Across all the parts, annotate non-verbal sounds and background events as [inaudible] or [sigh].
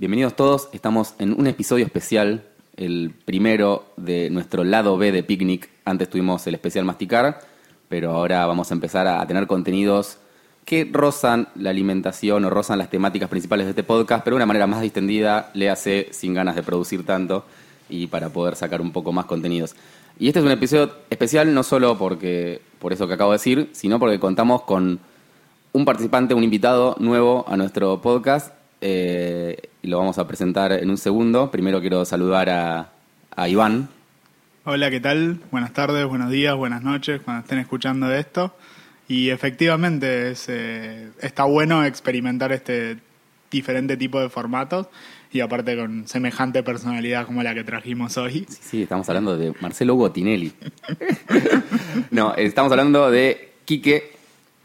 Bienvenidos todos, estamos en un episodio especial, el primero de nuestro lado B de Picnic. Antes tuvimos el especial Masticar, pero ahora vamos a empezar a tener contenidos que rozan la alimentación o rozan las temáticas principales de este podcast, pero de una manera más distendida, le hace sin ganas de producir tanto y para poder sacar un poco más contenidos. Y este es un episodio especial no solo porque por eso que acabo de decir, sino porque contamos con un participante, un invitado nuevo a nuestro podcast eh, y lo vamos a presentar en un segundo. Primero quiero saludar a, a Iván. Hola, ¿qué tal? Buenas tardes, buenos días, buenas noches cuando estén escuchando esto. Y efectivamente es, eh, está bueno experimentar este diferente tipo de formatos y aparte con semejante personalidad como la que trajimos hoy. Sí, sí, estamos hablando de Marcelo Botinelli. [laughs] no, estamos hablando de Quique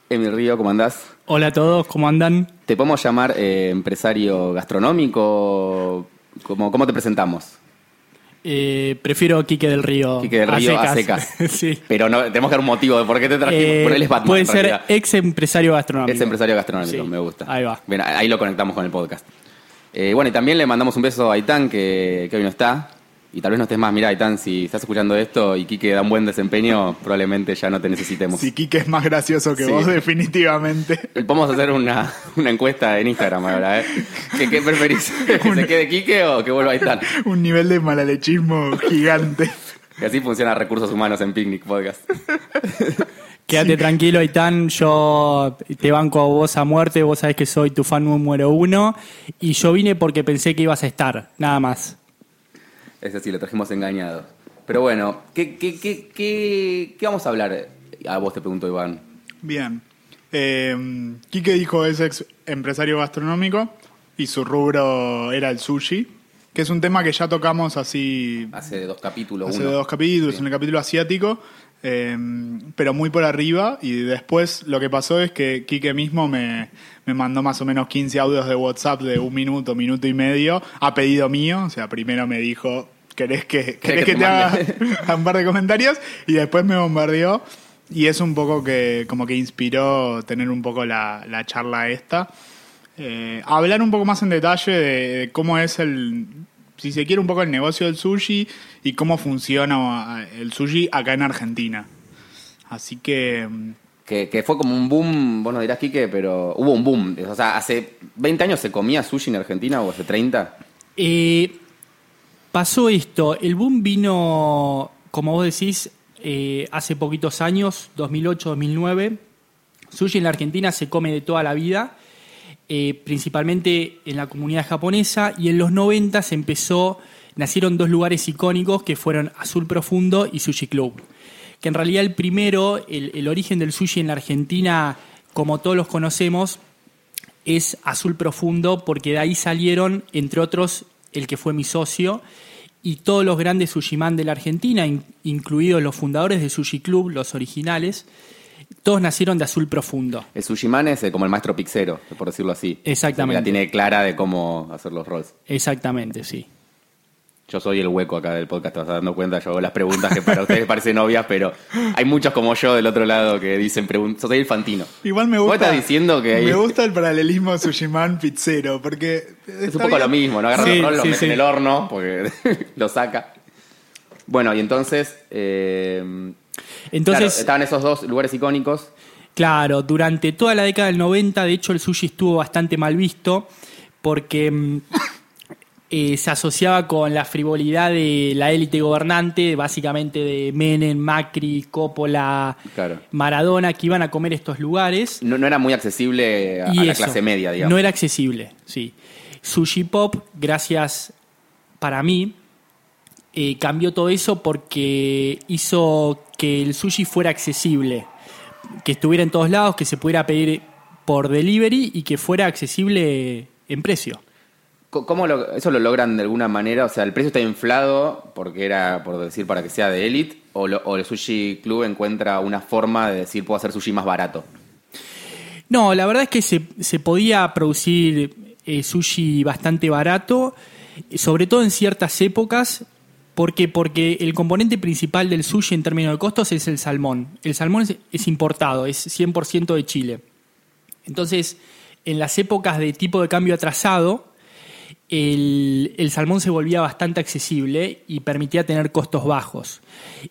Emil Río, ¿cómo andás? Hola a todos, ¿cómo andan? ¿Te podemos llamar eh, empresario gastronómico? ¿Cómo, ¿Cómo te presentamos? Eh, prefiero Quique del Río. Quique del Río a secas. [laughs] sí. Pero no, tenemos que dar un motivo de por qué te trajimos. Eh, por él es Batman. puede ser realidad. ex empresario gastronómico. Es empresario gastronómico, Sí. me gusta. Ahí va. Bien, ahí lo conectamos con el podcast. Eh, bueno, y también le mandamos un beso a Aitán, que, que hoy no está. Y tal vez no estés más. Mira, Aitán, si estás escuchando esto y Quique da un buen desempeño, probablemente ya no te necesitemos. Si Kike es más gracioso que Sí. vos, definitivamente. Podemos hacer una, una encuesta en Instagram ahora, ¿eh? ¿Qué, qué preferís? ¿Que se quede Quique o que vuelva Aitán? Un nivel de malalechismo gigante. Que así funciona Recursos Humanos en Picnic Podcast. Quédate tranquilo, Aitán. Yo te banco a vos a muerte. Vos sabés que soy tu fan número uno. Y yo vine porque pensé que ibas a estar. Nada más. Ese sí, lo trajimos engañado. Pero bueno, ¿qué, qué, qué, qué, qué vamos a hablar? A vos te pregunto, Iván. Bien. Eh, Quique dijo es ex empresario gastronómico y su rubro era el sushi, que es un tema que ya tocamos así Hace dos capítulos. hace uno. dos capítulos, Sí. en el capítulo asiático, eh, pero muy por arriba. Y después lo que pasó es que Quique mismo me, me mandó más o menos 15 audios de WhatsApp de un minuto, minuto y medio, a pedido mío. O sea, primero me dijo, ¿querés que, querés que que te te haga un par de comentarios? Y después me bombardeó. Y es un poco que como que inspiró tener un poco la, la charla esta. Eh, hablar un poco más en detalle de, de cómo es el, si se quiere, un poco el negocio del sushi y cómo funciona eh, el sushi acá en Argentina. Así que, Que, que fue como un boom, vos no dirás, Quique, pero hubo un boom. O sea, hace 20 años se comía sushi en Argentina o hace 30. Eh, pasó esto. El boom vino, como vos decís, eh, hace poquitos años, 2008, 2009. Sushi en la Argentina se come de toda la vida, eh, principalmente en la comunidad japonesa, y en los 90 se empezó, nacieron dos lugares icónicos que fueron Azul Profundo y Sushi Club. Que en realidad el primero, el, el origen del sushi en la Argentina, como todos los conocemos, es Azul Profundo, porque de ahí salieron, entre otros, el que fue mi socio, y todos los grandes sushiman de la Argentina, in- incluidos los fundadores de Sushi Club, los originales, todos nacieron de Azul Profundo. El sushiman es eh, como el maestro pixero, por decirlo así. Exactamente. La tiene clara de cómo hacer los rolls. Exactamente, sí. Yo soy el hueco acá del podcast, te vas dando cuenta. Yo hago las preguntas que para ustedes parecen obvias, pero hay muchos como yo del otro lado que dicen preguntas. Yo soy el fantino. igual me Vos gusta. estás diciendo que hay- Me gusta el paralelismo Sushiman pizzero, porque. Es un poco lo mismo, ¿no? Agarra Sí, el rol, lo sí, mete sí. en el horno, porque [laughs] lo saca. Bueno, y entonces. eh, Entonces, claro, estaban esos dos lugares icónicos. Claro, durante toda la década del 90, de hecho, el sushi estuvo bastante mal visto porque mm, eh, se asociaba con la frivolidad de la élite gobernante, básicamente de Menem, Macri, Coppola, Claro. Maradona, que iban a comer estos lugares. No, no era muy accesible a, la eso, clase media, digamos. No era accesible, sí. Sushi Pop, gracias para mí, eh, cambió todo eso porque hizo que el sushi fuera accesible, que estuviera en todos lados, que se pudiera pedir por delivery y que fuera accesible en precio. ¿Cómo lo- eso lo logran de alguna manera? O sea, ¿el precio está inflado porque era, por decir, para que sea de élite? ¿O, el Sushi Club encuentra una forma de decir, puedo hacer sushi más barato? No, la verdad es que se, podía producir eh, sushi bastante barato, sobre todo en ciertas épocas. ¿Por qué? Porque el componente principal del sushi en términos de costos es el salmón. El salmón es, es importado, es 100% de Chile. Entonces, en las épocas de tipo de cambio atrasado, el, salmón se volvía bastante accesible y permitía tener costos bajos.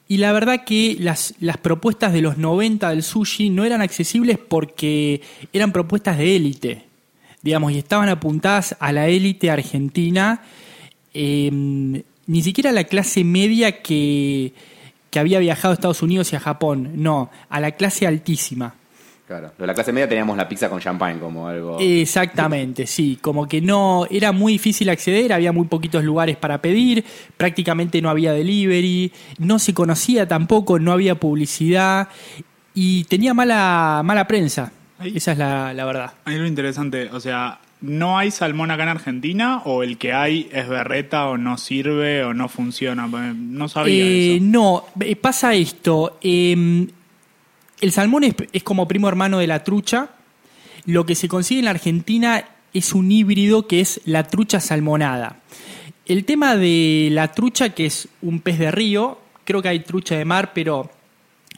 Y la verdad que las, propuestas de los 90 del sushi no eran accesibles porque eran propuestas de élite, digamos, y estaban apuntadas a la élite argentina, eh, ni siquiera a la clase media que, que había viajado a Estados Unidos y a Japón, no, a la clase altísima. Claro. De la clase media teníamos la pizza con champagne como algo. Exactamente, sí, como que no era muy difícil acceder, había muy poquitos lugares para pedir, prácticamente no había delivery, no se conocía tampoco, no había publicidad y tenía mala mala prensa. Ahí. Esa es la, la verdad. Hay algo interesante, o sea, ¿no hay salmón acá en Argentina o el que hay es berreta o no sirve o no funciona? No sabía Eh, eso. no, eh, pasa esto. eh, el salmón es, es como primo hermano de la trucha. Lo que se consigue en la Argentina es un híbrido que es la trucha salmonada. El tema de la trucha, que es un pez de río, creo que hay trucha de mar, pero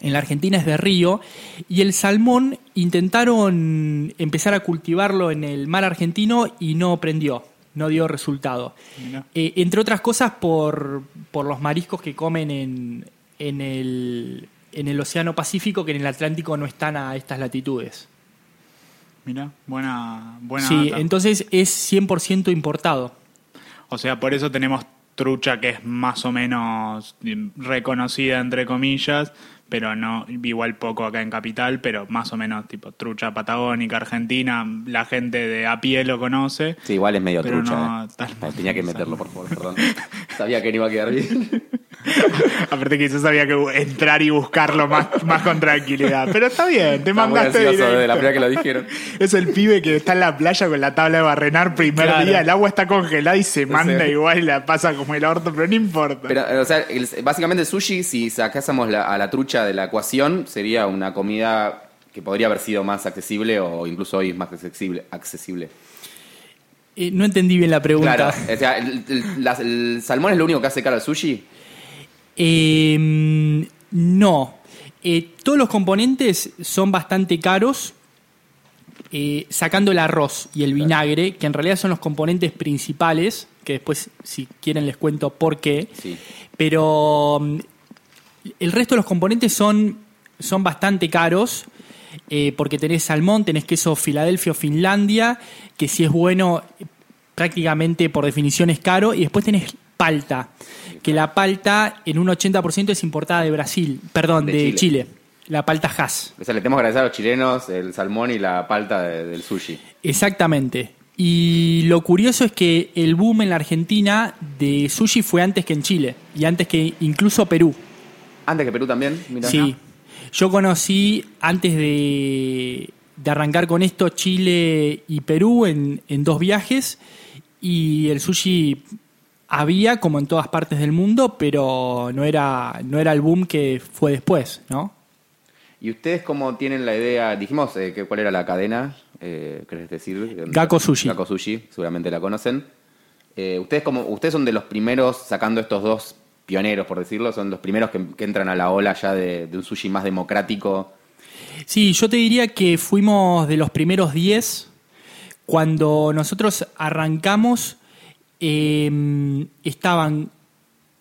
en la Argentina es de río, y el salmón intentaron empezar a cultivarlo en el mar argentino y no prendió, no dio resultado. Eh, entre otras cosas por, por los mariscos que comen en, en, el, en el Océano Pacífico, que en el Atlántico no están a estas latitudes. Mira, buena, buena sí, data. entonces es 100% importado. O sea, por eso tenemos trucha que es más o menos reconocida, entre comillas, pero no, igual poco acá en Capital, pero más o menos tipo trucha patagónica, argentina, la gente de a pie lo conoce. Sí, igual es medio trucha. no eh. Tenía que meterlo, por favor, perdón. Sabía que no iba a quedar bien. [laughs] [laughs] Aparte quizás había que entrar y buscarlo más, más con tranquilidad. Pero está bien, te muy mandaste ansioso de la primera que lo dijeron. [laughs] Es el pibe que está en la playa con la tabla de barrenar primer Claro. día, el agua está congelada y se manda Sí. igual y la pasa como el orto, pero no importa. Pero, o sea, el- básicamente el sushi, si sacásemos la- a la trucha de la ecuación, sería una comida que podría haber sido más accesible o incluso hoy es más accesible. accesible. Eh, no entendí bien la pregunta. Claro, o sea, el, el- salmón es lo único que hace caro al sushi. Eh, no. Eh, todos los componentes son bastante caros, eh, sacando el arroz y el vinagre, que en realidad son los componentes principales, que después, si quieren, les cuento por qué. Sí. Pero mm, el resto de los componentes son, son bastante caros. eh, porque tenés salmón, tenés queso Filadelfia o Finlandia, que si es bueno, prácticamente por definición es caro. Y después tenés palta, que la palta en un 80% es importada de Brasil, perdón, De de, Chile. Chile. La palta Hass. O sea, le tenemos que agradecer a los chilenos el salmón y la palta de- del sushi. Exactamente. Y lo curioso es que el boom en la Argentina de sushi fue antes que en Chile y antes que incluso Perú. Antes que Perú también, mira. Sí. Yo conocí antes de, de arrancar con esto Chile y Perú en, en dos viajes y el sushi había como en todas partes del mundo, pero no era, no era el boom que fue después, ¿no? ¿Y ustedes cómo tienen la idea? Dijimos eh, que cuál era la cadena, eh, ¿querés decir? Gakko Sushi. Gakko Sushi, seguramente la conocen. Eh, ustedes como ustedes son de los primeros sacando estos dos pioneros, por decirlo, son los primeros que, que entran a la ola ya de, de un sushi más democrático. Sí, yo te diría que fuimos de los primeros 10. Cuando nosotros arrancamos, eh, estaban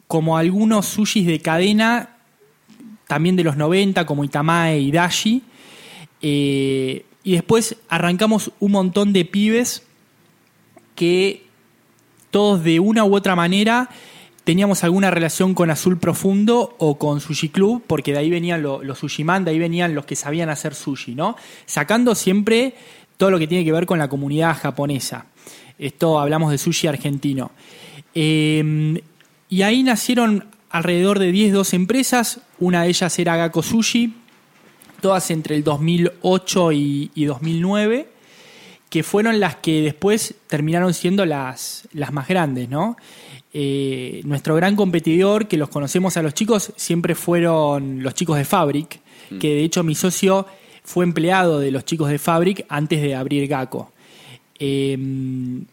como algunos sushis de cadena, también de los 90, como Itamae y Dashi. Eh, y después arrancamos un montón de pibes que todos de una u otra manera teníamos alguna relación con Azul Profundo o con Sushi Club, porque de ahí venían lo- los sushiman, de ahí venían los que sabían hacer sushi, ¿no? Sacando siempre todo lo que tiene que ver con la comunidad japonesa. Esto hablamos de sushi argentino. Eh, y ahí nacieron alrededor de 10, 12 empresas, una de ellas era Gakko Sushi, todas entre el 2008 y, y 2009 que fueron las que después terminaron siendo las, las más grandes, ¿no? Eh, nuestro gran competidor, que los conocemos a los chicos, siempre fueron los chicos de Fabric, que de hecho mi socio fue empleado de los chicos de Fabric antes de abrir Gaco. Eh,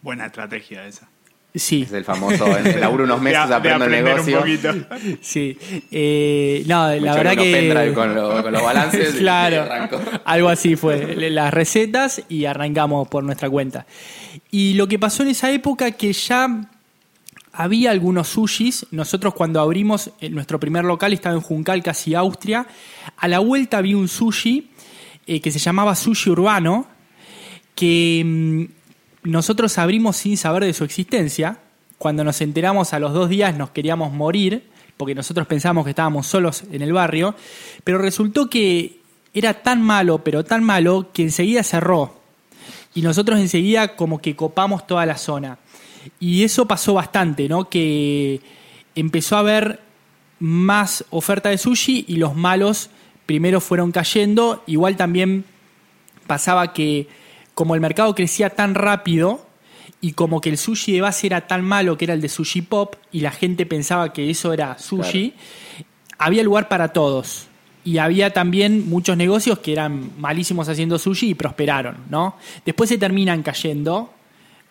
Buena estrategia esa. Sí, Es el famoso, laburo unos meses De- de aprendo el aprender un sí. Eh, no, Me la verdad que... con, lo- con los balances claro, algo así fue. Las recetas y arrancamos por nuestra cuenta. Y lo que pasó en esa época que ya había algunos sushis. Nosotros cuando abrimos eh, nuestro primer local estaba en Juncal, casi Austria. A la vuelta había un sushi eh, que se llamaba Sushi Urbano, que mm, nosotros abrimos sin saber de su existencia. Cuando nos enteramos a los dos días nos queríamos morir, porque nosotros pensábamos que estábamos solos en el barrio, pero resultó que era tan malo, pero tan malo, que enseguida cerró. Y nosotros enseguida como que copamos toda la zona. Y eso pasó bastante, ¿no? Que empezó a haber más oferta de sushi y los malos primero fueron cayendo. Igual también pasaba que como el mercado crecía tan rápido y como que el sushi de base era tan malo que era el de sushi pop y la gente pensaba que eso era sushi, había lugar para todos. Y había también muchos negocios que eran malísimos haciendo sushi y prosperaron, ¿no? Después se terminan cayendo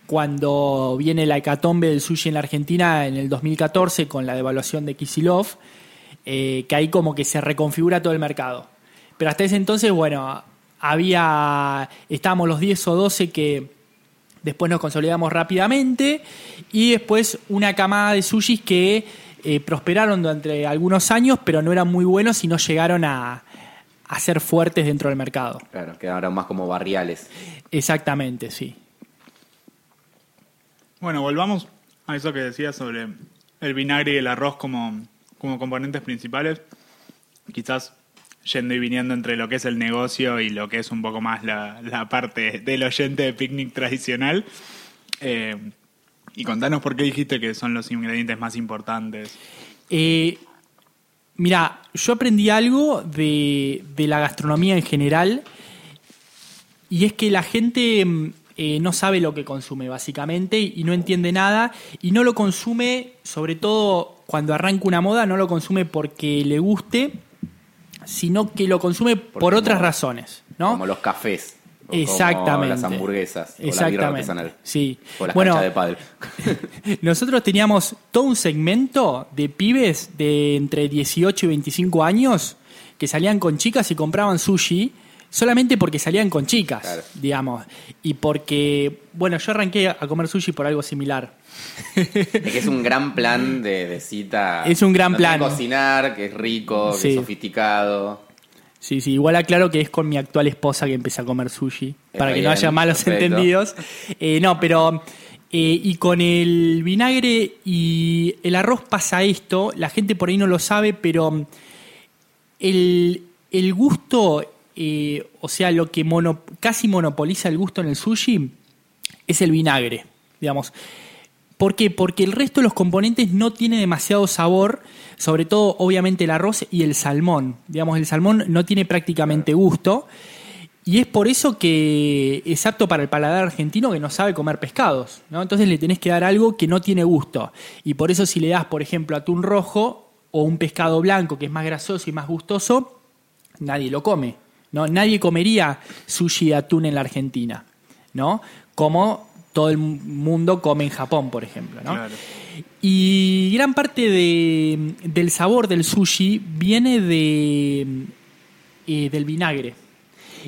cuando viene la hecatombe del sushi en la Argentina en el 2014 con la devaluación de Kisilov, eh, que ahí como que se reconfigura todo el mercado. Pero hasta ese entonces, bueno, había, estábamos los 10 o 12 que después nos consolidamos rápidamente y después una camada de sushis que eh, prosperaron durante algunos años, pero no eran muy buenos y no llegaron a, a ser fuertes dentro del mercado. Claro, quedaron más como barriales. Exactamente, sí. Bueno, volvamos a eso que decías sobre el vinagre y el arroz como, como componentes principales. Quizás yendo y viniendo entre lo que es el negocio y lo que es un poco más la, la parte del oyente de picnic tradicional. Eh, y contanos por qué dijiste que son los ingredientes más importantes. Eh, mira, yo aprendí algo de, de la gastronomía en general y es que la gente mm, eh, no sabe lo que consume básicamente y no entiende nada y no lo consume, sobre todo cuando arranca una moda, no lo consume porque le guste, sino que lo consume por otras como- razones, ¿no? Como los cafés. o como Exactamente. las hamburguesas. O la birra Exactamente. artesanal. Sí. O las Bueno, de pádel. [laughs] Nosotros teníamos todo un segmento de pibes de entre 18 y 25 años que salían con chicas y compraban sushi solamente porque salían con chicas, Claro. digamos. Y porque, bueno, yo arranqué a comer sushi por algo similar. Es que es un gran plan de, de cita. Es un gran No plan. cocinar, que es rico, que Sí. es sofisticado. Sí, sí, igual aclaro que es con mi actual esposa que empecé a comer sushi, Está para que bien, no haya malos perfecto. entendidos. Eh, no, pero... eh, y con el vinagre y el arroz pasa esto, la gente por ahí no lo sabe, pero el, el gusto, eh, o sea, lo que mono- casi monopoliza el gusto en el sushi es el vinagre, digamos. ¿Por qué? Porque el resto de los componentes no tiene demasiado sabor, sobre todo obviamente el arroz y el salmón. Digamos, el salmón no tiene prácticamente gusto. Y es por eso que es apto para el paladar argentino que no sabe comer pescados. ¿no? Entonces le tenés que dar algo que no tiene gusto. Y por eso si le das, por ejemplo, atún rojo o un pescado blanco que es más grasoso y más gustoso, nadie lo come. ¿No? Nadie comería sushi de atún en la Argentina. ¿no? Como todo el mundo come en Japón, por ejemplo. ¿no? Claro. Y gran parte de- del sabor del sushi viene de, eh, del vinagre.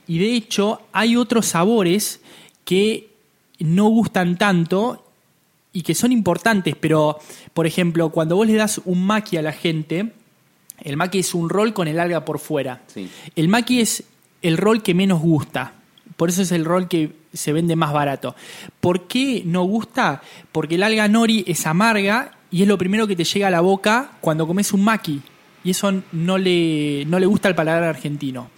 Y de hecho hay otros sabores que no gustan tanto y que son importantes, pero por ejemplo, cuando vos le das un maqui a la gente, el maqui es un rol con el alga por fuera. Sí. El maqui es el rol que menos gusta. Por eso es el rol que se vende más barato. ¿Por qué no gusta? Porque el alga nori es amarga y es lo primero que te llega a la boca cuando comes un maqui. Y eso no le, no le gusta al paladar argentino.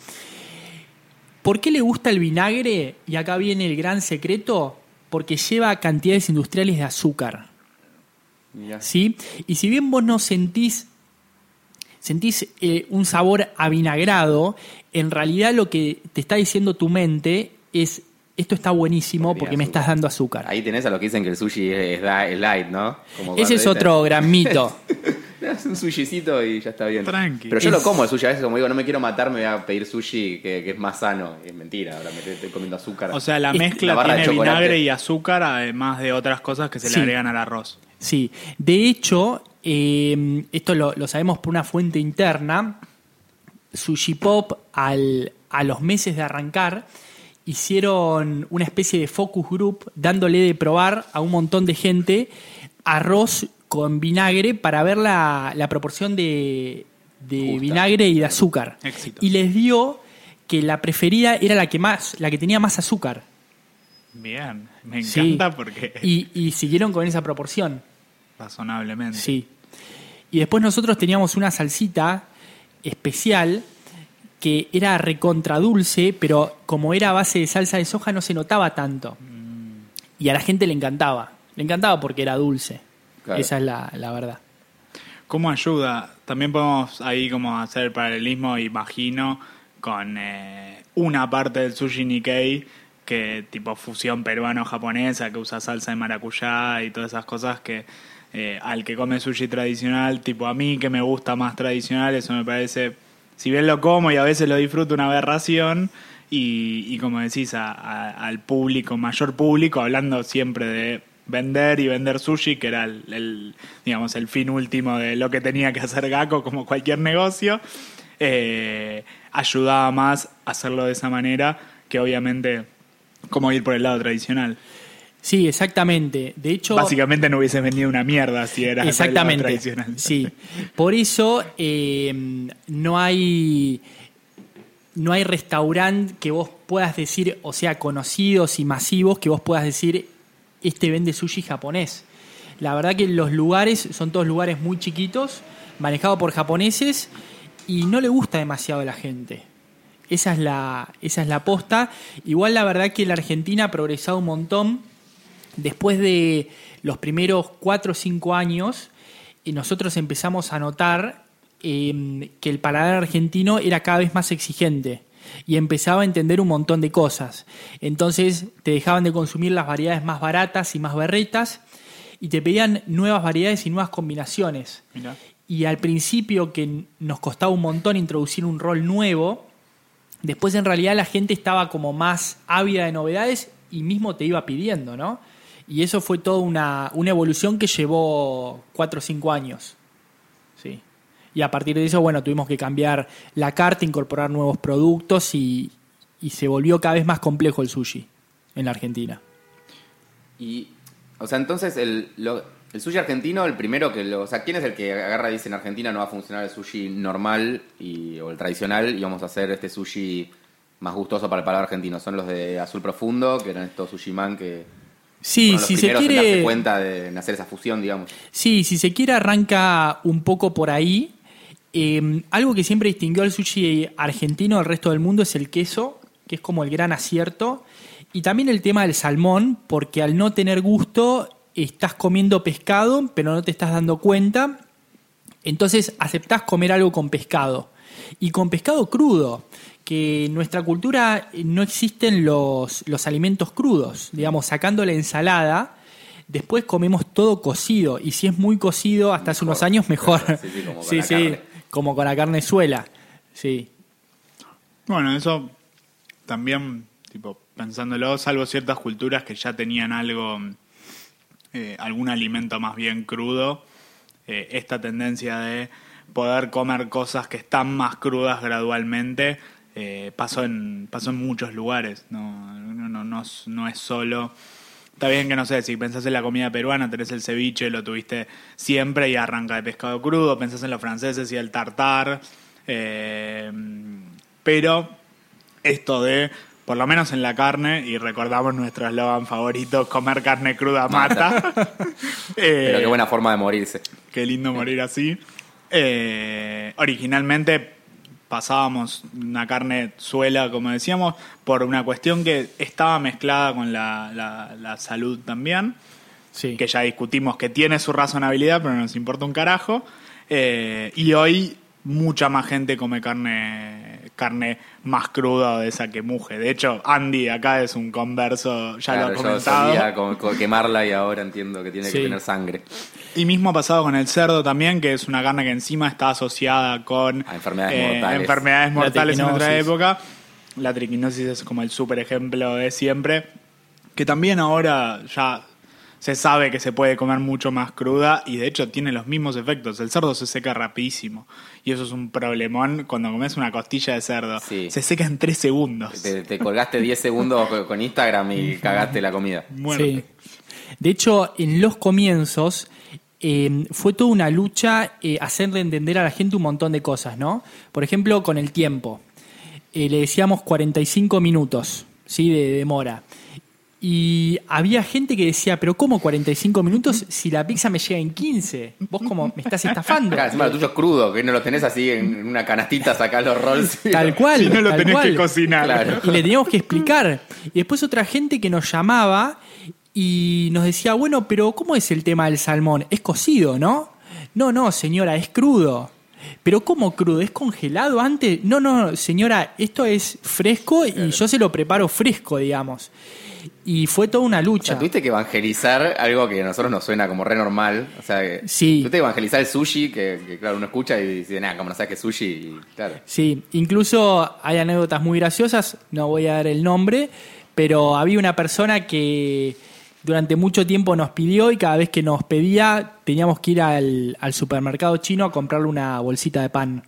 ¿Por qué le gusta el vinagre? Y acá viene el gran secreto. Porque lleva cantidades industriales de azúcar. ¿sí? Y si bien vos no sentís, sentís eh, un sabor avinagrado, en realidad lo que te está diciendo tu mente es, esto está buenísimo Porque me estás dando azúcar. Ahí tenés a los que dicen que el sushi es, light, ¿no? Como Ese es dicen- otro gran mito. [laughs] Un sushicito y ya está bien. Tranqui. Pero yo Es- lo como el sushi. A veces, como digo, no me quiero matar, me voy a pedir sushi que, que es más sano. Es mentira, ahora me estoy, comiendo azúcar. O sea, la Es- mezcla la barra de tiene vinagre y azúcar, además de otras cosas que se Sí. le agregan al arroz. Sí, de hecho, eh, esto lo, lo sabemos por una fuente interna. Sushi Pop, al, a los meses de arrancar, hicieron una especie de focus group dándole de probar a un montón de gente arroz con vinagre para ver la, la proporción de, de Justa. vinagre y de azúcar. Éxito. Y les dio que la preferida era la que más, la que tenía más azúcar. Bien, me Sí. encanta porque Y, y siguieron con esa proporción. razonablemente. Sí. Y después nosotros teníamos una salsita especial que era recontra dulce, pero como era a base de salsa de soja no se notaba tanto. Y a la gente le encantaba. Le encantaba porque era dulce. Claro. Esa es la, la verdad. ¿Cómo ayuda? También podemos ahí como hacer el paralelismo, imagino, con eh, una parte del sushi Nikkei, que tipo fusión peruano-japonesa, que usa salsa de maracuyá y todas esas cosas que eh, al que come sushi tradicional, tipo a mí que me gusta más tradicional, eso me parece, si bien lo como y a veces lo disfruto, una aberración. Y, y como decís, a- al público, mayor público, hablando siempre de vender y vender sushi, que era el, el, digamos, el fin último de lo que tenía que hacer Gaco, como cualquier negocio, eh, ayudaba más a hacerlo de esa manera que obviamente como ir por el lado tradicional. Sí, exactamente. De hecho, Básicamente no hubiese vendido una mierda si era Exactamente. tradicional. Sí. Por eso eh, no hay no hay restaurante que vos puedas decir, o sea, conocidos y masivos, que vos puedas decir, este vende sushi japonés. La verdad que los lugares son todos lugares muy chiquitos, manejados por japoneses, y no le gusta demasiado a la gente. Esa es la, esa es la posta. Igual la verdad que la Argentina ha progresado un montón después de los primeros cuatro o cinco años, y nosotros empezamos a notar eh, que el paladar argentino era cada vez más exigente y empezaba a entender un montón de cosas. Entonces te dejaban de consumir las variedades más baratas y más berretas y te pedían nuevas variedades y nuevas combinaciones. Mirá. Y al principio que nos costaba un montón introducir un rol nuevo, después en realidad la gente estaba como más ávida de novedades y mismo te iba pidiendo, ¿no? Y eso fue toda una, una evolución que llevó cuatro o cinco años. Sí. Y a partir de eso, bueno, tuvimos que cambiar la carta, incorporar nuevos productos y, y se volvió cada vez más complejo el sushi en la Argentina. Y, o sea, entonces el, el sushi argentino, el primero que lo. O sea, ¿quién es el que agarra y dice en Argentina no va a funcionar el sushi normal y, o el tradicional y vamos a hacer este sushi más gustoso para el paladar argentino? Son los de Azul Profundo, que eran estos sushi man que. Sí, si se primeros en darse quiere. cuenta de en hacer esa fusión, digamos. Sí, si se quiere arranca un poco por ahí. Eh, algo que siempre distinguió al sushi argentino del resto del mundo es el queso, que es como el gran acierto. Y también el tema del salmón, porque al no tener gusto estás comiendo pescado, pero no te estás dando cuenta. Entonces aceptás comer algo con pescado. Y con pescado crudo, que en nuestra cultura no existen los, los alimentos crudos. Digamos, sacando la ensalada, después comemos todo cocido. Y si es muy cocido, hasta hace unos años, mejor. [laughs] Sí, sí, como con sí, la sí, carne. como con la carne suela. Sí. Bueno, eso también, tipo, pensándolo, salvo ciertas culturas que ya tenían algo, eh, algún alimento más bien crudo, eh, esta tendencia de poder comer cosas que están más crudas gradualmente eh, pasó, en, pasó en muchos lugares. No, no, no, no, es- no es solo. Está bien que no sé, si pensás en la comida peruana, tenés el ceviche, lo tuviste siempre y arranca de pescado crudo, pensás en los franceses y el tartar, eh, pero esto de, por lo menos en la carne, y recordamos nuestro eslogan favorito, comer carne cruda mata. Eh, [laughs] Pero qué buena forma de morirse. Qué lindo morir así. Eh, originalmente pasábamos una carne suela, como decíamos, por una cuestión que estaba mezclada con la, la- la salud también, Sí. que ya discutimos que tiene su razonabilidad, pero no nos importa un carajo. Eh, y hoy mucha más gente come carne carne más cruda o de esa que muje. De hecho, Andy acá es un converso, ya Claro, lo ha yo comentado. solía co- quemarla y ahora entiendo que tiene Sí. que tener sangre. Y mismo ha pasado con el cerdo también, que es una carne que encima está asociada con A enfermedades mortales. enfermedades mortales en otra época. La triquinosis es como el super ejemplo de siempre. Que también ahora ya se sabe que se puede comer mucho más cruda y de hecho tiene los mismos efectos. El cerdo se seca rapidísimo y eso es un problemón cuando comes una costilla de cerdo. Sí. Se seca en tres segundos. Te, te colgaste 10 segundos co- con Instagram y cagaste la comida. Muerte. Sí. De hecho, en los comienzos eh, fue toda una lucha eh, hacerle entender a la gente un montón de cosas, ¿no? Por ejemplo, con el tiempo. Eh, le decíamos 45 minutos, ¿sí? De demora. Y había gente que decía, pero ¿cómo 45 minutos si la pizza me llega en 15? Vos como me estás estafando. Claro, encima lo tuyo es crudo, que no lo tenés así en una canastita, sacás los rolls. y- [laughs] Tal cual. Si no lo tenés cual. que cocinar. Claro. Y le teníamos que explicar. Y después otra gente que nos llamaba y nos decía, bueno, pero ¿cómo es el tema del salmón? Es cocido, ¿no? No, no, señora, es crudo. Pero ¿cómo crudo? ¿Es congelado antes? No, no, señora, esto es fresco y yo se lo preparo fresco, digamos. Y fue toda una O lucha. sea, tuviste que evangelizar algo que a nosotros nos suena como re normal. O sea, que Sí. tuviste que evangelizar el sushi, que, que, claro, uno escucha y dice, nada, como no sabes que es sushi, y claro. Sí, incluso hay anécdotas muy graciosas, no voy a dar el nombre, pero había una persona que durante mucho tiempo nos pidió y cada vez que nos pedía teníamos que ir al, supermercado chino a comprarle una bolsita de pan.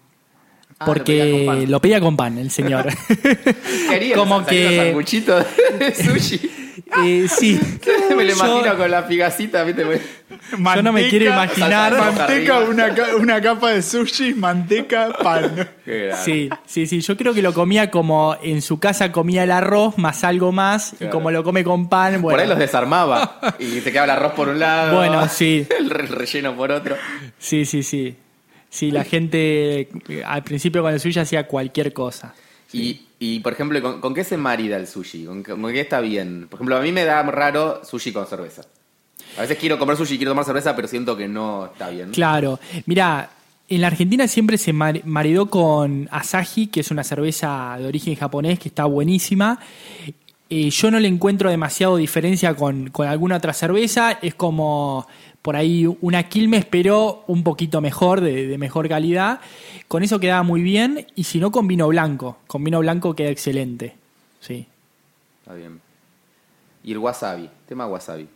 Ah, lo pedía Porque lo pedía con pan el señor. [laughs] Quería Como que- de [laughs] sushi. Eh, sí. [laughs] Me lo Yo- imagino con la pigacita, ¿viste? Yo no me quiero imaginar- Manteca, una, una capa de sushi, manteca, pan. Sí, sí, sí. Yo creo que lo comía como en su casa comía el arroz más algo más y como lo come con pan, bueno. Por ahí los desarmaba y se quedaba el arroz por un lado. Bueno, sí. El re- relleno por otro. Sí, sí, sí. Sí, la gente eh, al principio con el sushi hacía cualquier cosa. Y, y, por ejemplo, ¿con, con qué se marida el sushi? ¿Con, qué- con qué está bien? Por ejemplo, a mí me da raro sushi con cerveza. A veces quiero comer sushi y quiero tomar cerveza, pero siento que no está bien. Claro. Mira, en la Argentina siempre se mar- maridó con Asahi, que es una cerveza de origen japonés que está buenísima. Eh, yo no le encuentro demasiado diferencia con, con alguna otra cerveza. Es como por ahí una Quilmes, pero un poquito mejor, de, de mejor calidad. Con eso quedaba muy bien. Y si no, con vino blanco. Con vino blanco queda excelente. Sí. Está bien. Y el wasabi, tema wasabi.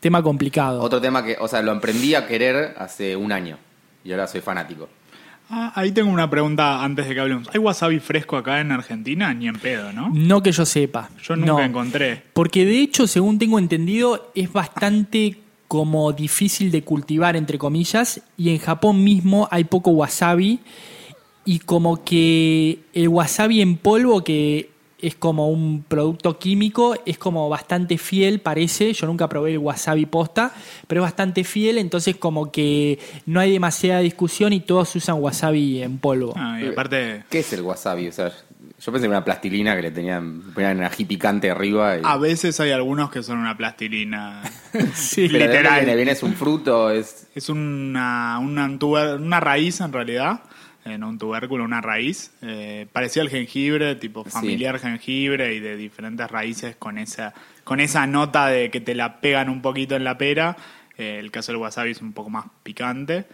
Tema complicado. Otro tema que, o sea, lo emprendí a querer hace un año. Y ahora soy fanático. Ah, ahí tengo una pregunta antes de que hablemos. ¿Hay wasabi fresco acá en Argentina? Ni en pedo, ¿no? No que yo sepa. Yo nunca No. encontré. Porque de hecho, según tengo entendido, es bastante como difícil de cultivar, entre comillas, y en Japón mismo hay poco wasabi, y como que el wasabi en polvo, que es como un producto químico, es como bastante fiel, parece, yo nunca probé el wasabi posta, pero es bastante fiel, entonces como que no hay demasiada discusión y todos usan wasabi en polvo. Ah, y aparte, ¿Qué es el wasabi? O sea, yo pensé que era una plastilina que le tenían, ponían ají picante arriba. Y... a veces hay algunos que son una plastilina. [laughs] Sí. Pero ¿de dónde literal. viene? ¿Viene? ¿Es un fruto? ¿Es Es una, una, raíz en realidad, eh, no un tubérculo, una raíz. Eh, parecía el jengibre, tipo Sí. familiar jengibre y de diferentes raíces con esa, con esa nota de que te la pegan un poquito en la pera. Eh, el caso del wasabi es un poco más picante.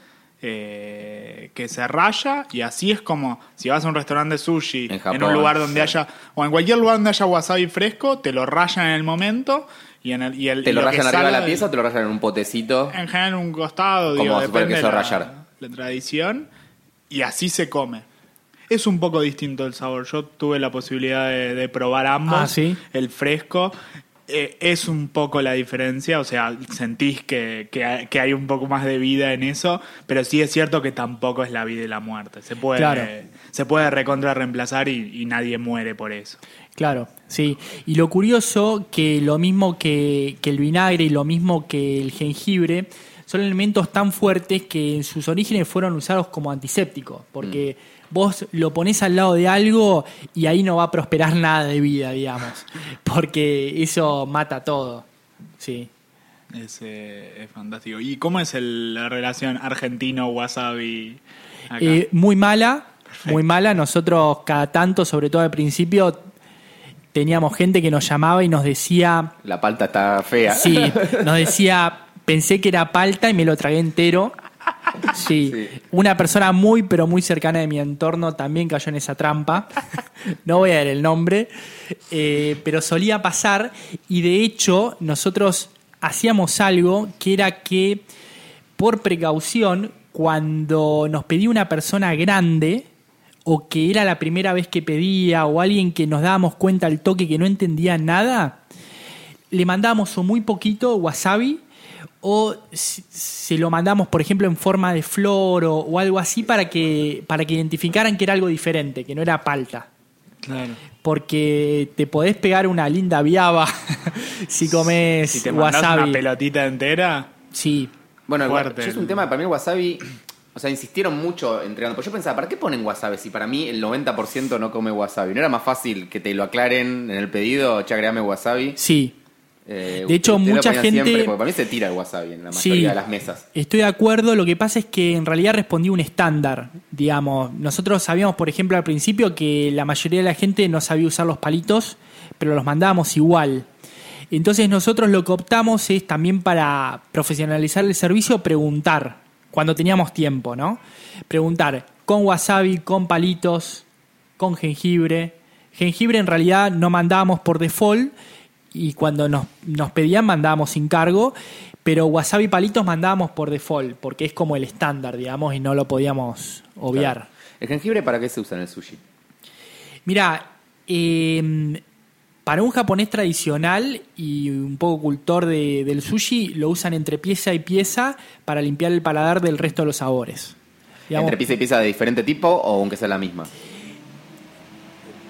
Eh, que se raya y así es como si vas a un restaurante de sushi En en, Japón, un lugar donde sí. haya o en cualquier lugar donde haya wasabi fresco te lo rayan en el momento y en el y el ¿Te y lo que rayan arriba de la pieza o te lo rayan en un potecito? en general en un costado, Como digo, depende de la, tradición. Y así se come. Es un poco distinto el sabor. Yo tuve la posibilidad de, de probar ambos. Ah, ¿sí? El fresco. Eh, es un poco la diferencia, o sea, sentís que, que hay- que hay un poco más de vida en eso, pero sí es cierto que tampoco es la vida y la muerte. Se puede, Claro. se puede recontra reemplazar y, y nadie muere por eso. Claro, sí. Y lo curioso que lo mismo que, que el vinagre y lo mismo que el jengibre son elementos tan fuertes que en sus orígenes fueron usados como antisépticos, porque vos lo pones al lado de algo y ahí no va a prosperar [laughs] nada de vida, digamos, porque eso mata todo. Sí. Es, eh, es fantástico. ¿Y cómo es el- la relación argentino-wasabi? Eh, muy mala, muy mala. Nosotros cada tanto, sobre todo al principio, teníamos gente que nos llamaba y nos decía, La palta está fea. sí, [laughs] nos decía, pensé que era palta y me lo tragué entero. [laughs] Sí. Sí. una persona muy, pero muy cercana de mi entorno también cayó en esa trampa. [laughs] No voy a dar el nombre, eh, pero solía pasar y de hecho nosotros hacíamos algo que era que por precaución, cuando nos pedía una persona grande o que era la primera vez que pedía o alguien que nos dábamos cuenta al toque que no entendía nada, le mandábamos o muy poquito wasabi o si- se lo mandamos, por ejemplo, en forma de flor o, o algo así para que, para que identificaran que era algo diferente, que no era palta. Claro. Porque te podés pegar una linda viaba [laughs] si comes Si te mandas wasabi. una pelotita entera, Sí, Bueno, Fuerte. es un tema, para mí el wasabi, o sea, insistieron mucho entregando. Pues yo pensaba, ¿para qué ponen wasabi si para mí el 90% no come wasabi? ¿No era más fácil que te lo aclaren en el pedido, che, agregame wasabi? sí. Eh, De hecho, mucha gente- Siempre, porque para mí se tira el wasabi en la mayoría Sí. de las mesas. Estoy de acuerdo, lo que pasa es que en realidad respondí un estándar, digamos. Nosotros sabíamos, por ejemplo, al principio que la mayoría de la gente no sabía usar los palitos, pero los mandábamos igual. Entonces nosotros lo que optamos es también para profesionalizar el servicio, preguntar, cuando teníamos tiempo, ¿no? Preguntar con wasabi, con palitos, con jengibre. Jengibre en realidad no mandábamos por default y cuando nos, nos pedían mandábamos sin cargo, pero wasabi palitos mandábamos por default, porque es como el estándar, digamos, y no lo podíamos obviar. Claro. ¿El jengibre para qué se usa en el sushi? Mira, eh, para un japonés tradicional y un poco cultor de- del sushi, lo usan entre pieza y pieza para limpiar el paladar del resto de los sabores. Digamos, ¿Entre pieza y pieza de diferente tipo o aunque sea la misma?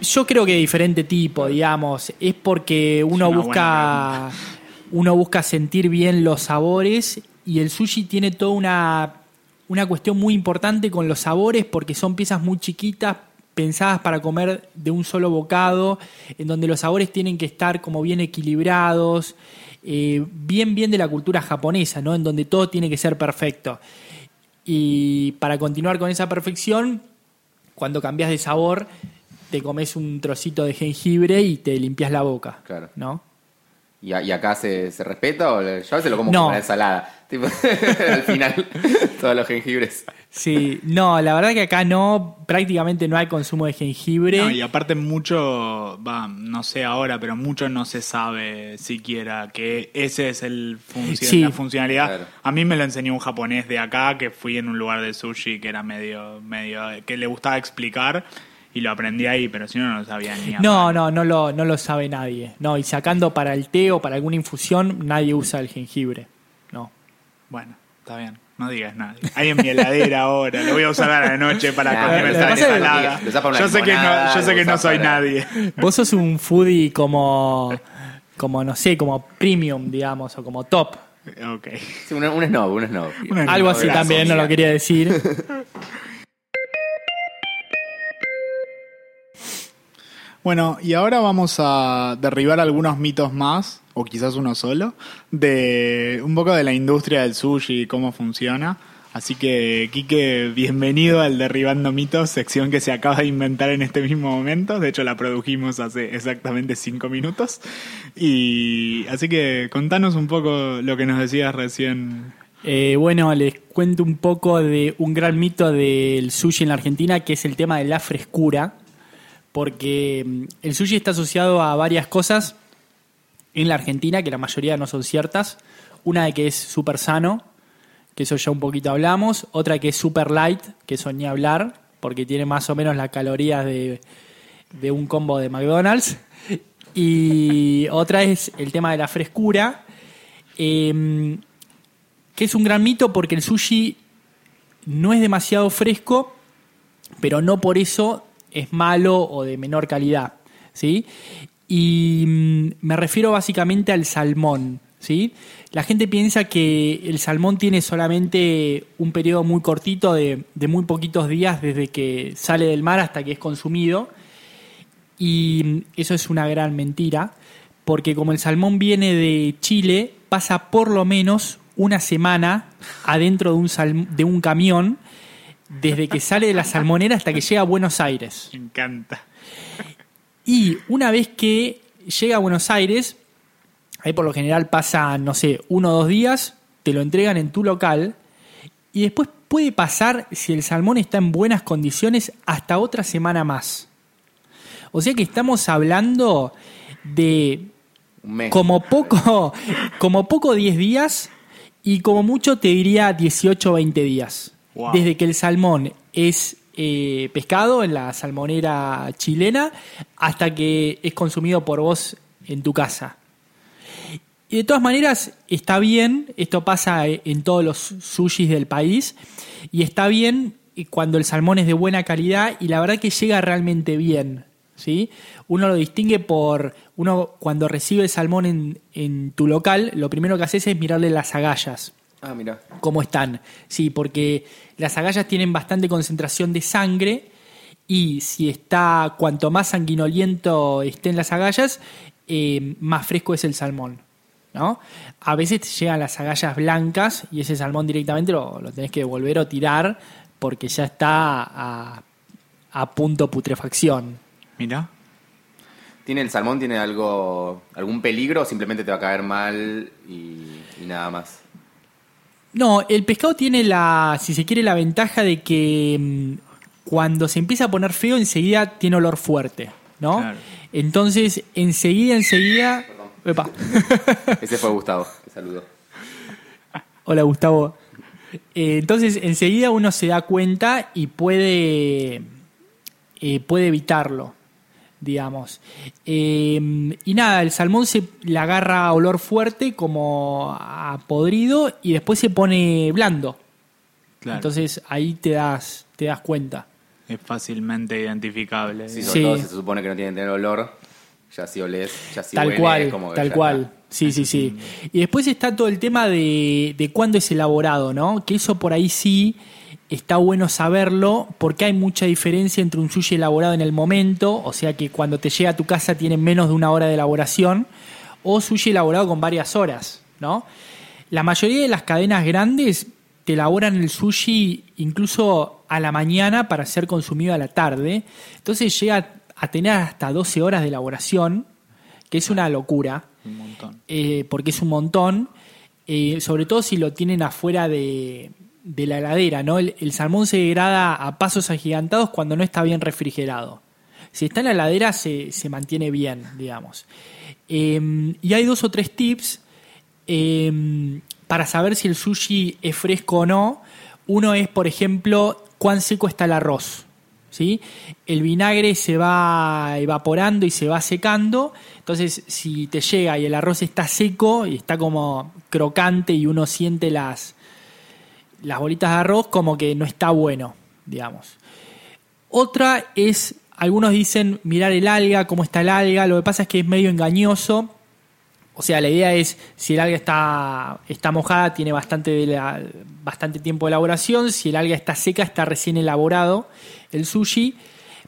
Yo creo que de diferente tipo, digamos. Es porque uno busca. Uno busca sentir bien los sabores. Y el sushi tiene toda una, una cuestión muy importante con los sabores, porque son piezas muy chiquitas, pensadas para comer de un solo bocado, en donde los sabores tienen que estar como bien equilibrados, eh, bien, bien de la cultura japonesa, ¿no? En donde todo tiene que ser perfecto. Y para continuar con esa perfección, cuando cambias de sabor, te comes un trocito de jengibre y te limpias la boca. Claro. ¿No? ¿Y, a- y acá se, se respeta o yo a veces lo como No. como una ensalada? [laughs] Tipo, [laughs] al final, [laughs] todos los jengibres. Sí, no, la verdad que acá no, prácticamente no hay consumo de jengibre. No, y aparte mucho, va, no sé ahora, pero mucho no se sabe siquiera que ese es el funcio- Sí. la funcionalidad. Claro. A mí me lo enseñó un japonés de acá que fui en un lugar de sushi que era medio, medio, que le gustaba explicar y lo aprendí ahí, pero si no no lo sabía ni a No, mano. no, no lo, no lo sabe nadie. No, y sacando para el té o para alguna infusión, nadie usa el jengibre. No. Bueno, está bien. No digas nada. Hay en mi heladera [laughs] ahora. Lo voy a usar a la noche para Nah, comer es que ensalada. Yo sé que no, yo sé que no soy para- nadie. Vos sos un foodie como, como, no sé, como premium, digamos, o como top. Ok. Sí, un, un snob, un snob. Un snob, Algo así también, no lo quería decir. [laughs] Bueno, y ahora vamos a derribar algunos mitos más, o quizás uno solo, de un poco de la industria del sushi y cómo funciona. Así que, Quique, bienvenido al Derribando Mitos, sección que se acaba de inventar en este mismo momento. De hecho, la produjimos hace exactamente cinco minutos. Y así que contanos un poco lo que nos decías recién. Eh, bueno, les cuento un poco de un gran mito del sushi en la Argentina, que es el tema de la frescura, porque mm, el sushi está asociado a varias cosas en la Argentina, que la mayoría no son ciertas. Una de que es súper sano, que eso ya un poquito hablamos. Otra que es super light, que eso ni hablar, porque tiene más o menos las calorías de, de un combo de McDonald's. Y otra es el tema de la frescura. Em, que es un gran mito porque el sushi no es demasiado fresco, pero no por eso es malo o de menor calidad, ¿sí? Y mm, me refiero básicamente al salmón, ¿sí? La gente piensa que el salmón tiene solamente un periodo muy cortito de, de muy poquitos días desde que sale del mar hasta que es consumido, y mm, eso es una gran mentira, porque como el salmón viene de Chile, pasa por lo menos una semana adentro de un, de un camión desde que sale de la salmonera hasta que llega a Buenos Aires. Me encanta. Y una vez que llega a Buenos Aires, ahí por lo general pasa, no sé, uno o dos días, te lo entregan en tu local y después puede pasar, si el salmón está en buenas condiciones, hasta otra semana más. O sea que estamos hablando de Un mes. como poco, como poco 10 días y como mucho te diría 18 o 20 días. Desde que el salmón es eh, pescado en la salmonera chilena hasta que es consumido por vos en tu casa. Y de todas maneras, está bien, esto pasa en todos los sushis del país, y está bien cuando el salmón es de buena calidad y la verdad que llega realmente bien. ¿sí? Uno lo distingue por, uno cuando recibe el salmón en, en tu local, lo primero que haces es mirarle las agallas Ah, mira. cómo están. Sí, porque las agallas tienen bastante concentración de sangre y si está, cuanto más sanguinoliento estén las agallas, eh, más fresco es el salmón. ¿no? A veces te llegan las agallas blancas y ese salmón directamente lo, lo tenés que devolver o tirar porque ya está a, a punto putrefacción. Mira. ¿Tiene el salmón tiene algo algún peligro o simplemente te va a caer mal y, y nada más? No, el pescado tiene la, si se quiere, la ventaja de que mm, cuando se empieza a poner feo, enseguida tiene olor fuerte, ¿no? Claro. Entonces, enseguida, enseguida. Epa. [laughs] Ese fue Gustavo, te saludo. Hola, Gustavo. Eh, entonces, enseguida uno se da cuenta y puede, eh, puede evitarlo, digamos. Eh, y nada, el salmón se le agarra olor fuerte, como a podrido, y después se pone blando. Claro. Entonces ahí te das, te das cuenta. es fácilmente identificable. Sí, sobre Sí. todo se supone que no tiene que tener olor, ya si olés, ya si tal huele, cual, como tal ya cual. está. Sí, sí, sí. Y después está todo el tema de, de cuándo es elaborado, ¿no? Que eso por ahí sí está bueno saberlo porque hay mucha diferencia entre un sushi elaborado en el momento, o sea que cuando te llega a tu casa tiene menos de una hora de elaboración, o sushi elaborado con varias horas, ¿no? La mayoría de las cadenas grandes te elaboran el sushi incluso a la mañana para ser consumido a la tarde. Entonces llega a tener hasta 12 horas de elaboración, que es una locura, Un montón. eh, porque es un montón, eh, sobre todo si lo tienen afuera de, de la heladera. ¿no? El, salmón se degrada a pasos agigantados cuando no está bien refrigerado. Si está en la heladera se, se mantiene bien, digamos. Eh, y hay dos o tres tips eh, para saber si el sushi es fresco o no. Uno es, por ejemplo, cuán seco está el arroz. ¿sí? El vinagre se va evaporando y se va secando. Entonces, si te llega y el arroz está seco y está como crocante y uno siente las, las bolitas de arroz, como que no está bueno, digamos. Otra es, algunos dicen mirar el alga, cómo está el alga. Lo que pasa es que es medio engañoso. O sea, la idea es, si el alga está, está mojada, tiene bastante, bastante tiempo de elaboración. Si el alga está seca, está recién elaborado el sushi.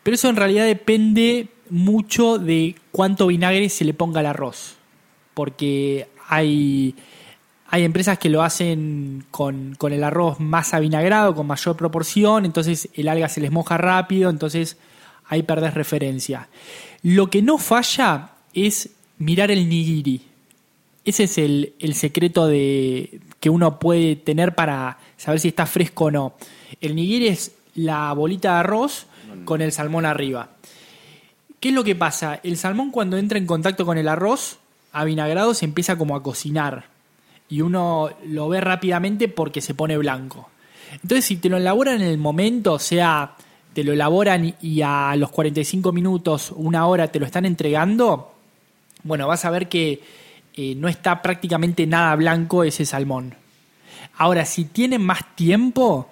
Pero eso en realidad depende mucho de cuánto vinagre se le ponga al arroz. Porque hay, hay empresas que lo hacen con, con el arroz más avinagrado, con mayor proporción. Entonces el alga se les moja rápido. Entonces ahí perdés referencia. Lo que no falla es mirar el nigiri. Ese es el, el secreto de, que uno puede tener para saber si está fresco o no. El nigiri es la bolita de arroz con el salmón arriba. ¿Qué es lo que pasa? El salmón cuando entra en contacto con el arroz avinagrado se empieza como a cocinar y uno lo ve rápidamente porque se pone blanco. Entonces si te lo elaboran en el momento, o sea, te lo elaboran y a los 45 minutos, una hora te lo están entregando, bueno, vas a ver que eh, no está prácticamente nada blanco ese salmón. Ahora, si tiene más tiempo,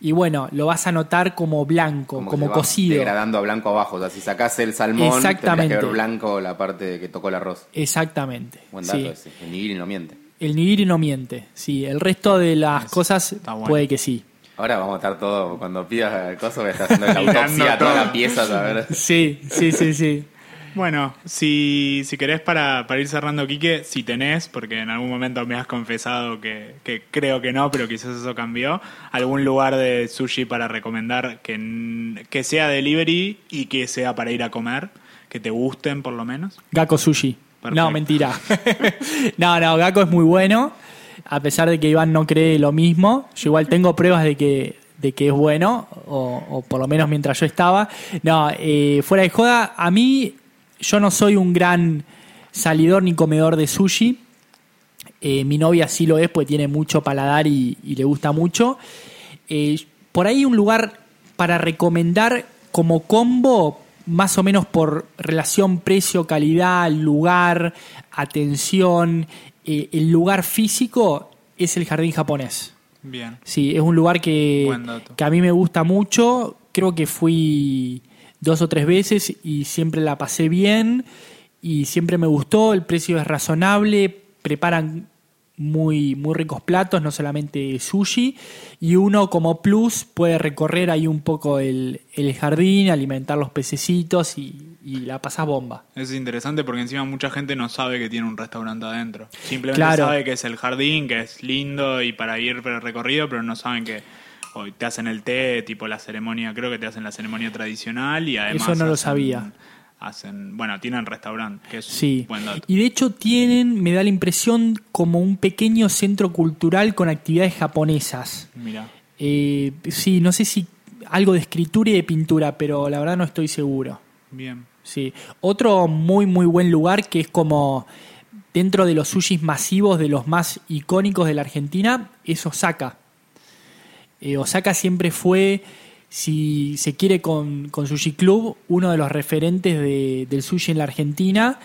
y bueno, lo vas a notar como blanco, como, cocido. Degradando a blanco abajo. O sea, si sacás el salmón, Exactamente. que ver blanco la parte que tocó el arroz. Exactamente. Buen dato sí. ese. El no miente. El nigiri no miente. Sí, el resto de las Eso cosas bueno. puede que sí. Ahora vamos a estar todo, cuando pidas el coso, voy a estar haciendo la autopsia a toda todo. la pieza, a ver. [laughs] Sí, sí, sí, sí. Bueno, si, si querés para, para ir cerrando, Quique, si tenés, porque en algún momento me has confesado que, que creo que no, pero quizás eso cambió, algún lugar de sushi para recomendar que, que sea delivery y que sea para ir a comer, que te gusten por lo menos. Gakko Sushi. No, mentira. [laughs] no, no, Gakko es muy bueno. A pesar de que Iván no cree lo mismo, yo igual tengo pruebas de que, de que es bueno, o, por lo menos mientras yo estaba. No, eh, fuera de joda, a mí yo no soy un gran salidor ni comedor de sushi. Eh, mi novia sí lo es, pues tiene mucho paladar y, y le gusta mucho. Eh, por ahí un lugar para recomendar como combo, más o menos por relación precio-calidad, lugar, atención, eh, el lugar físico es el jardín japonés. Bien. Sí, es un lugar que, que a mí me gusta mucho. Creo que fui dos o tres veces y siempre la pasé bien y siempre me gustó. El precio es razonable, preparan muy, muy ricos platos, no solamente sushi. Y uno como plus puede recorrer ahí un poco el, el jardín, alimentar los pececitos y, y la pasás bomba. Es interesante porque encima mucha gente no sabe que tiene un restaurante adentro. Simplemente Claro. sabe que es el jardín, que es lindo y para ir por el recorrido, pero no saben que hoy te hacen el té, tipo la ceremonia, creo que te hacen la ceremonia tradicional y además Eso no lo sabía. Hacen, bueno, tienen restaurante, que es Sí. buen dato. Y de hecho tienen, me da la impresión, como un pequeño centro cultural con actividades japonesas. Mira, Eh, sí, no sé si algo de escritura y de pintura, pero la verdad no estoy seguro. bien. Sí. Otro muy, muy buen lugar que es como dentro de los sushis masivos, de los más icónicos de la Argentina, es Osaka. Eh, Osaka siempre fue, si se quiere con, con Sushi Club, uno de los referentes de- del sushi en la Argentina.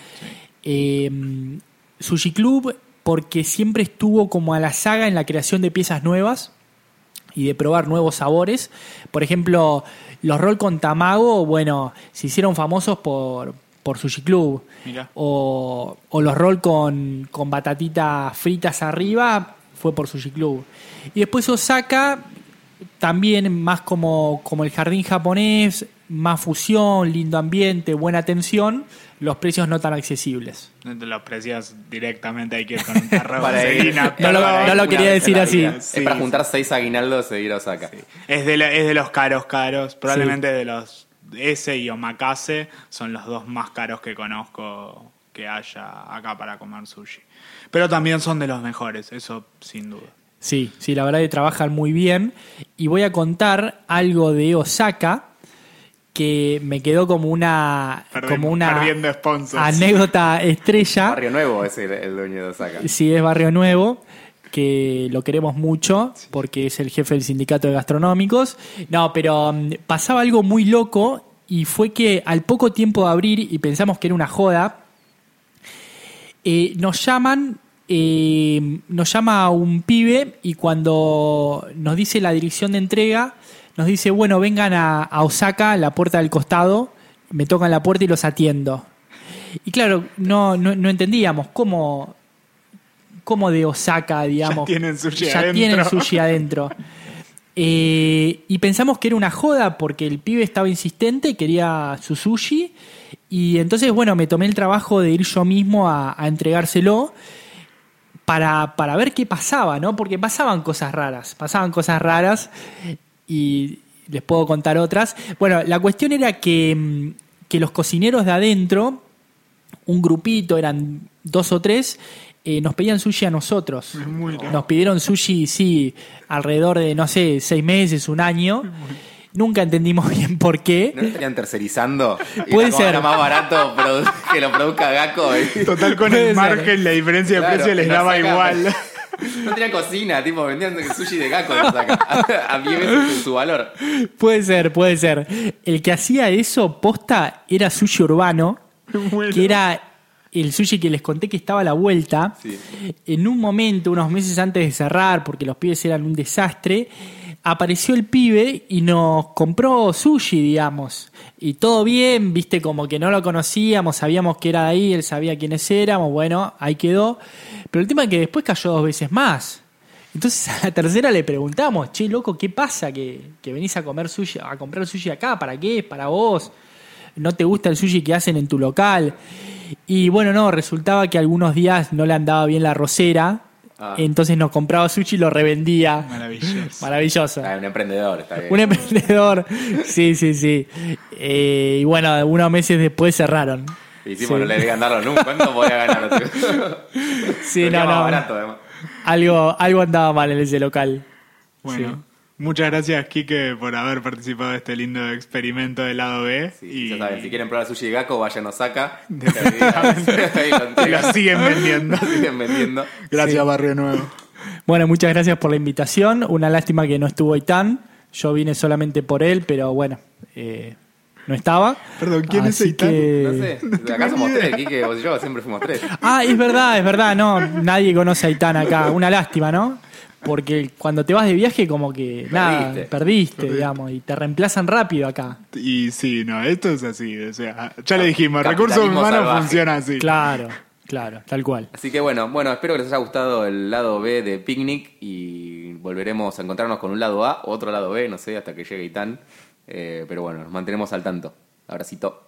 Eh, sushi Club porque siempre estuvo como a la saga en la creación de piezas nuevas y de probar nuevos sabores. Por ejemplo, los roll con tamago, bueno, se hicieron famosos por, por Sushi Club. O, o los roll con, con batatitas fritas arriba, fue por Sushi Club. Y después Osaka, también más como, como el jardín japonés, más fusión, lindo ambiente, buena atención, los precios no tan accesibles. Los precias directamente, hay que ir con un tarro [laughs] Para de No lo- no lo quería decir así. Sí, es para juntar seis aguinaldos e ir a Osaka. Es de, la- es de los caros caros, probablemente de los ese y Omakase son los dos más caros que conozco que haya acá para comer sushi. Pero también son de los mejores, eso sin duda. Sí, sí, la verdad que trabajan muy bien. Y voy a contar algo de Osaka que me quedó como una, Perdimos- como una perdiendo sponsors. anécdota estrella. Barrio Nuevo es el, el dueño de Osaka. Sí, es Barrio Nuevo, que lo queremos mucho porque es el jefe del sindicato de gastronómicos. No, pero mm, pasaba algo muy loco y fue que al poco tiempo de abrir, y pensamos que era una joda, eh, nos llaman, eh, nos llama un pibe y cuando nos dice la dirección de entrega, nos dice, bueno, vengan a, a Osaka, la puerta del costado, me tocan la puerta y los atiendo. Y claro, no, no, no entendíamos cómo, cómo de Osaka, digamos. tienen sushi ya adentro. tienen sushi adentro. Eh, y pensamos que era una joda porque el pibe estaba insistente, quería su sushi. Y entonces, bueno, me tomé el trabajo de ir yo mismo a, a entregárselo para, para ver qué pasaba, ¿no? Porque pasaban cosas raras, pasaban cosas raras y les puedo contar otras. Bueno, la cuestión era que, mm, que los cocineros de adentro, un grupito, eran dos o tres, eh, nos pedían sushi a nosotros. Muy. Nos pidieron sushi, sí, alrededor de, no sé, seis meses, un año. Nunca entendimos [laughs] bien por qué. ¿No estarían tercerizando? Puede ser. era más barato que lo produzca Gakko. y- [laughs] Total con el ser. margen, la diferencia de Claro, precio les daba igual. No tenían cocina, tipo, vendían sushi de Osaka. [laughs] A, a 10 veces su valor. Puede ser, puede ser. El que hacía eso, posta, era sushi urbano, Bueno. que era el sushi que les conté que estaba a la vuelta. Sí. En un momento, unos meses antes de cerrar, porque los pibes eran un desastre, apareció el pibe y nos compró sushi, digamos. Y todo bien, viste, como que no lo conocíamos, sabíamos que era de ahí, él sabía quiénes éramos, bueno, ahí quedó. Pero el tema es que después cayó dos veces más. Entonces a la tercera le preguntamos, che, loco, ¿qué pasa que, que venís a comer sushi, a comprar sushi acá? ¿Para qué? ¿Para vos? no te gusta el sushi que hacen en tu local. Y bueno, no, resultaba que algunos días no le andaba bien la rosera, Ah. entonces nos compraba sushi y lo revendía. Maravilloso. Maravilloso. Ah, un emprendedor, está bien. Un emprendedor. Sí, sí, sí. Eh, y bueno, unos meses después cerraron. Y Sí. hicimos, no le digan darlo nunca. ¿Cuánto voy a ganar? tío? [laughs] Sí, no, no. barato. Algo, algo andaba mal en ese local. Bueno, Sí. Muchas gracias, Kike, por haber participado de este lindo experimento del lado B. Sí, y Ya saben, si quieren probar sushi de Gakko, vayan a Osaka. [laughs] Lo siguen vendiendo. Lo [laughs] siguen vendiendo. Gracias, Barrio Nuevo. Bueno, muchas gracias por la invitación. Una lástima que no estuvo Itán. Yo vine solamente por él, pero bueno, eh, no estaba. Perdón, ¿quién es Itán? que- No sé. Acá somos tres, Kike, vos y yo siempre fuimos tres. Ah, es verdad, es verdad. No, nadie conoce a Itán acá. Una lástima, ¿no? Porque cuando te vas de viaje, como que nada, Perdiste. perdiste, digamos, y te reemplazan rápido acá. Y sí, no, esto es así. O sea, ya le dijimos, recursos humanos funciona así. Claro, claro, tal cual. Así que bueno, bueno, espero que les haya gustado el lado B de Picnic y volveremos a encontrarnos con un lado A otro lado B, no sé, hasta que llegue Itán. Eh, pero bueno, nos mantenemos al tanto. Abracito.